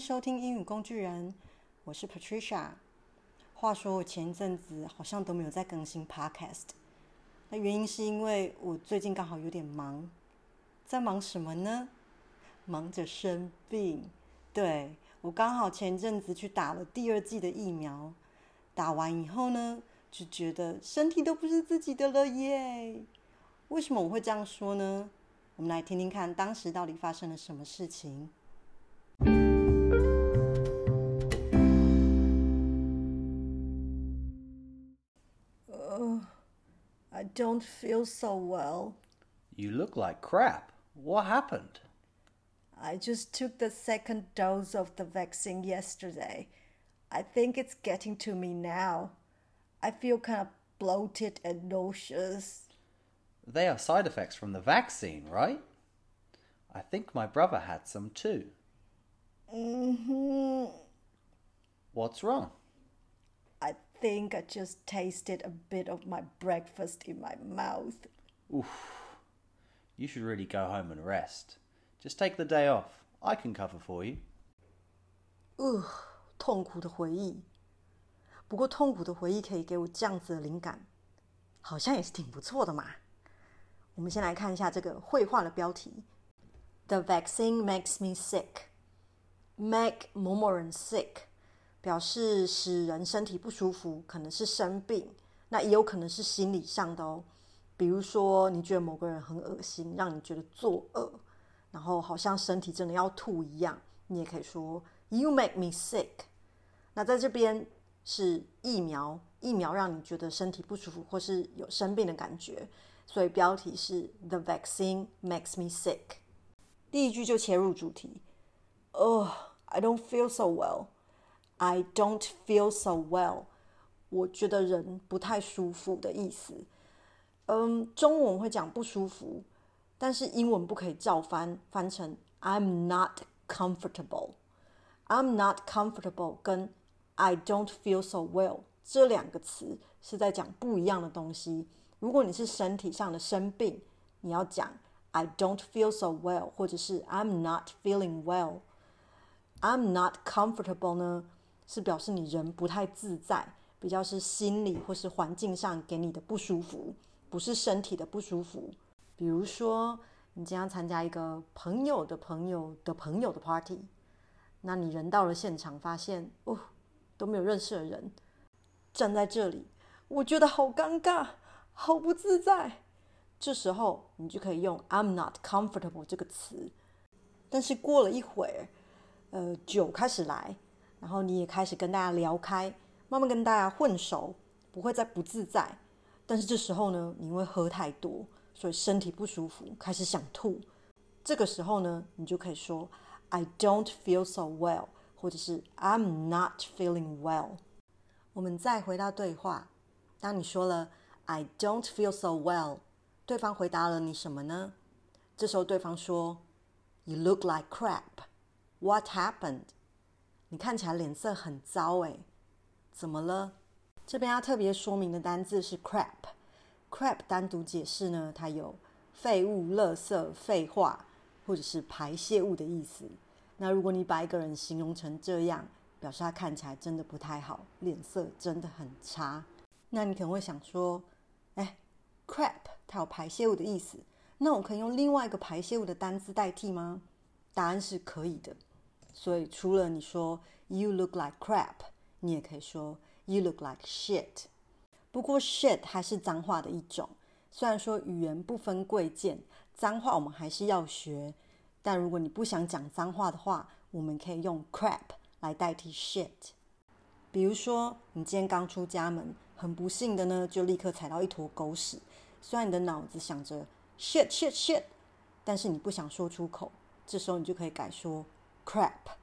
收听英语工具人，我是 Patricia。话说我前一阵子好像都没有在更新 Podcast，那原因是因为我最近刚好有点忙，在忙什么呢？忙着生病。对，我刚好前阵子去打了第二季的疫苗，打完以后呢，就觉得身体都不是自己的了耶。为什么我会这样说呢？我们来听听看当时到底发生了什么事情。I don't feel so well. You look like crap. What happened? I just took the second dose of the vaccine yesterday. I think it's getting to me now. I feel kind of bloated and nauseous. They are side effects from the vaccine, right? I think my brother had some too. Mm-hmm. What's wrong? I think I just tasted a bit of my breakfast in my mouth. Oof. You should really go home and rest. Just take the day off. I can cover for you. 呃，痛苦的回忆。不过痛苦的回忆可以给我这样子的灵感，好像也是挺不错的嘛。我们先来看一下这个绘画的标题：The vaccine makes me sick. Make 某某人 sick。 表示使人身体不舒服，可能是生病，那也有可能是心理上的哦。比如说，你觉得某个人很恶心，让你觉得作恶，然后好像身体真的要吐一样，你也可以说 “You make me sick”。那在这边是疫苗，疫苗让你觉得身体不舒服或是有生病的感觉，所以标题是 “The vaccine makes me sick”。第一句就切入主题：“Oh, I don't feel so well.” I don't feel so well，我觉得人不太舒服的意思。嗯，中文会讲不舒服，但是英文不可以照翻，翻成 I'm not comfortable。I'm not comfortable 跟 I don't feel so well 这两个词是在讲不一样的东西。如果你是身体上的生病，你要讲 I don't feel so well，或者是 I'm not feeling well。I'm not comfortable 呢？是表示你人不太自在，比较是心理或是环境上给你的不舒服，不是身体的不舒服。比如说，你将要参加一个朋友的朋友的朋友的 party，那你人到了现场，发现哦都没有认识的人，站在这里，我觉得好尴尬，好不自在。这时候你就可以用 "I'm not comfortable" 这个词。但是过了一会儿，呃，酒开始来。然后你也开始跟大家聊开，慢慢跟大家混熟，不会再不自在。但是这时候呢，你因为喝太多，所以身体不舒服，开始想吐。这个时候呢，你就可以说 "I don't feel so well"，或者是 "I'm not feeling well"。我们再回到对话，当你说了 "I don't feel so well"，对方回答了你什么呢？这时候对方说 "You look like crap. What happened?" 你看起来脸色很糟诶，怎么了？这边要特别说明的单字是 crap。crap 单独解释呢，它有废物、垃圾、废话，或者是排泄物的意思。那如果你把一个人形容成这样，表示他看起来真的不太好，脸色真的很差。那你可能会想说，哎，crap 它有排泄物的意思，那我可以用另外一个排泄物的单字代替吗？答案是可以的。所以，除了你说 "You look like crap"，你也可以说 "You look like shit"。不过，shit 还是脏话的一种。虽然说语言不分贵贱，脏话我们还是要学。但如果你不想讲脏话的话，我们可以用 crap 来代替 shit。比如说，你今天刚出家门，很不幸的呢，就立刻踩到一坨狗屎。虽然你的脑子想着 shit shit shit，但是你不想说出口，这时候你就可以改说。Crap，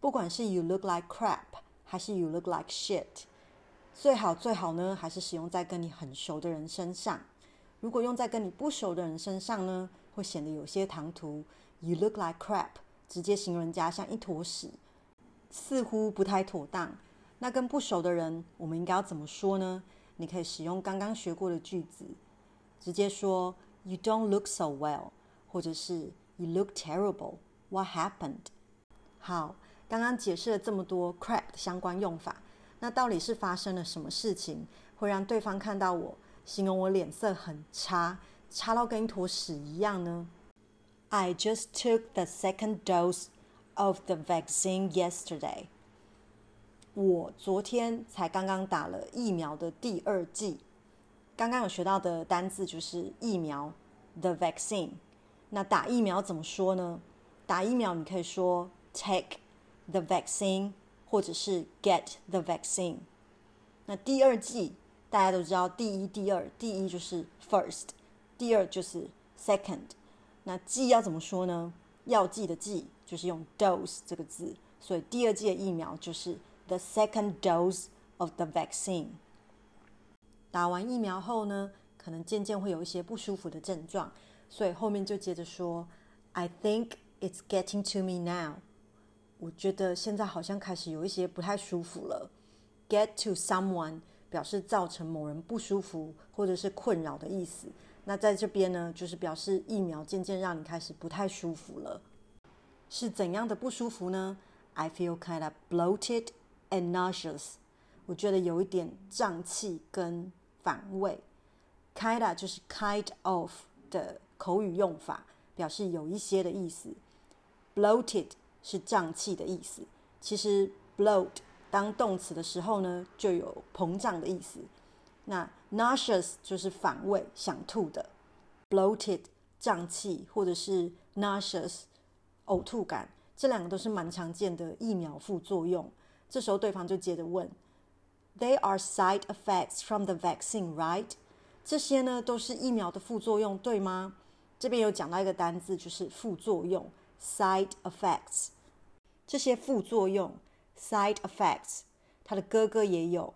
不管是 you look like crap 还是 you look like shit，最好最好呢，还是使用在跟你很熟的人身上。如果用在跟你不熟的人身上呢，会显得有些唐突。You look like crap，直接形容人家像一坨屎，似乎不太妥当。那跟不熟的人，我们应该要怎么说呢？你可以使用刚刚学过的句子，直接说 You don't look so well，或者是 You look terrible。What happened？好，刚刚解释了这么多 crap 相关用法，那到底是发生了什么事情，会让对方看到我，形容我脸色很差，差到跟一坨屎一样呢？I just took the second dose of the vaccine yesterday. 我昨天才刚刚打了疫苗的第二剂。刚刚有学到的单字就是疫苗，the vaccine。那打疫苗怎么说呢？打疫苗你可以说 take the vaccine，或者是 get the vaccine。那第二剂大家都知道，第一、第二，第一就是 first，第二就是 second。那剂要怎么说呢？药剂的剂就是用 dose 这个字，所以第二剂的疫苗就是 the second dose of the vaccine。打完疫苗后呢，可能渐渐会有一些不舒服的症状，所以后面就接着说，I think it's getting to me now。我觉得现在好像开始有一些不太舒服了。Get to someone 表示造成某人不舒服或者是困扰的意思。那在这边呢，就是表示疫苗渐渐让你开始不太舒服了。是怎样的不舒服呢？I feel kind of bloated and nauseous。我觉得有一点胀气跟反胃，kinda 就是 kind of 的口语用法，表示有一些的意思。Bloated 是胀气的意思。其实 bloat 当动词的时候呢，就有膨胀的意思。那 nauseous 就是反胃、想吐的。bloated 胀气或者是 nauseous 呕吐感，这两个都是蛮常见的疫苗副作用。这时候对方就接着问。They are side effects from the vaccine, right? 这些呢都是疫苗的副作用，对吗？这边有讲到一个单字，就是副作用 （side effects）。这些副作用 （side effects），他的哥哥也有。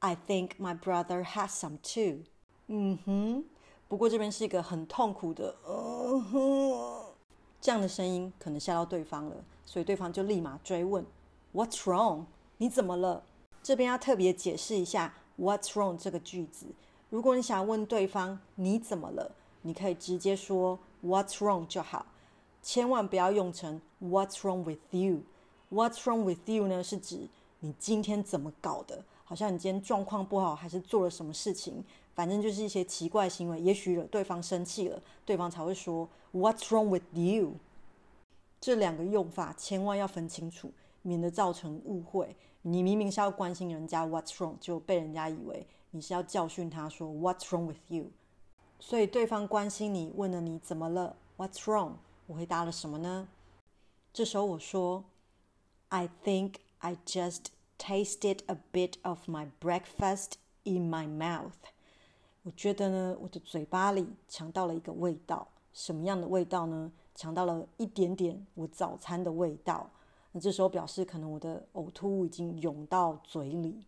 I think my brother has some too。嗯哼，不过这边是一个很痛苦的“嗯哼”这样的声音，可能吓到对方了，所以对方就立马追问：“What's wrong？你怎么了？”这边要特别解释一下 "What's wrong" 这个句子。如果你想问对方你怎么了，你可以直接说 "What's wrong" 就好，千万不要用成 "What's wrong with you"。"What's wrong with you" 呢，是指你今天怎么搞的，好像你今天状况不好，还是做了什么事情，反正就是一些奇怪行为，也许惹对方生气了，对方才会说 "What's wrong with you"。这两个用法千万要分清楚，免得造成误会。你明明是要关心人家 What's wrong，就被人家以为你是要教训他说 What's wrong with you？所以对方关心你，问了你怎么了 What's wrong？我回答了什么呢？这时候我说 I think I just tasted a bit of my breakfast in my mouth。我觉得呢，我的嘴巴里尝到了一个味道，什么样的味道呢？尝到了一点点我早餐的味道。那这时候表示可能我的呕吐物已经涌到嘴里，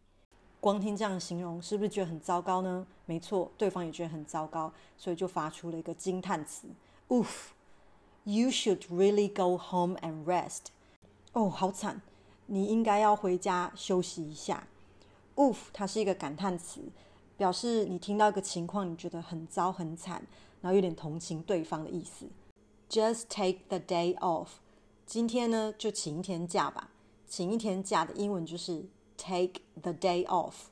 光听这样形容，是不是觉得很糟糕呢？没错，对方也觉得很糟糕，所以就发出了一个惊叹词，Oof You should really go home and rest。”哦，好惨，你应该要回家休息一下。Oof，它是一个感叹词，表示你听到一个情况，你觉得很糟很惨，然后有点同情对方的意思。Just take the day off。今天呢，就请一天假吧。请一天假的英文就是 take the day off。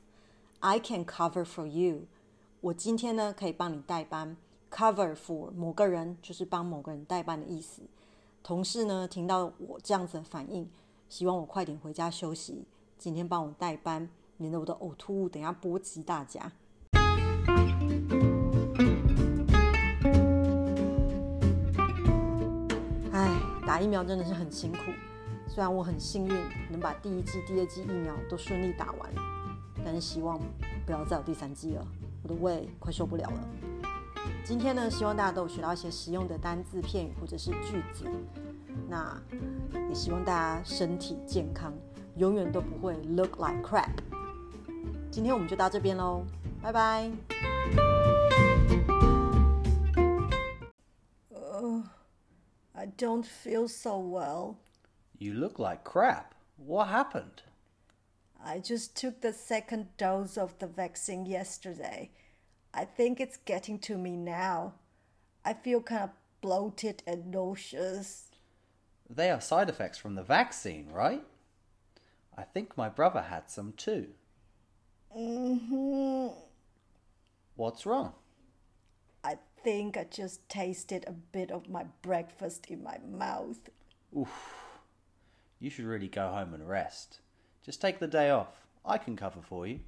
I can cover for you。我今天呢，可以帮你代班。Cover for 某个人，就是帮某个人代班的意思。同事呢，听到我这样子的反应，希望我快点回家休息。今天帮我代班，免得我的呕吐物等下波及大家。打疫苗真的是很辛苦，虽然我很幸运能把第一剂、第二剂疫苗都顺利打完，但是希望不要再有第三剂了，我的胃快受不了了。今天呢，希望大家都有学到一些实用的单字、片语或者是句子，那也希望大家身体健康，永远都不会 look like crap。今天我们就到这边喽，拜拜。I don't feel so well. You look like crap. What happened? I just took the second dose of the vaccine yesterday. I think it's getting to me now. I feel kind of bloated and nauseous. They are side effects from the vaccine, right? I think my brother had some too. Mm-hmm. What's wrong? I think I just tasted a bit of my breakfast in my mouth. Oof. You should really go home and rest. Just take the day off. I can cover for you.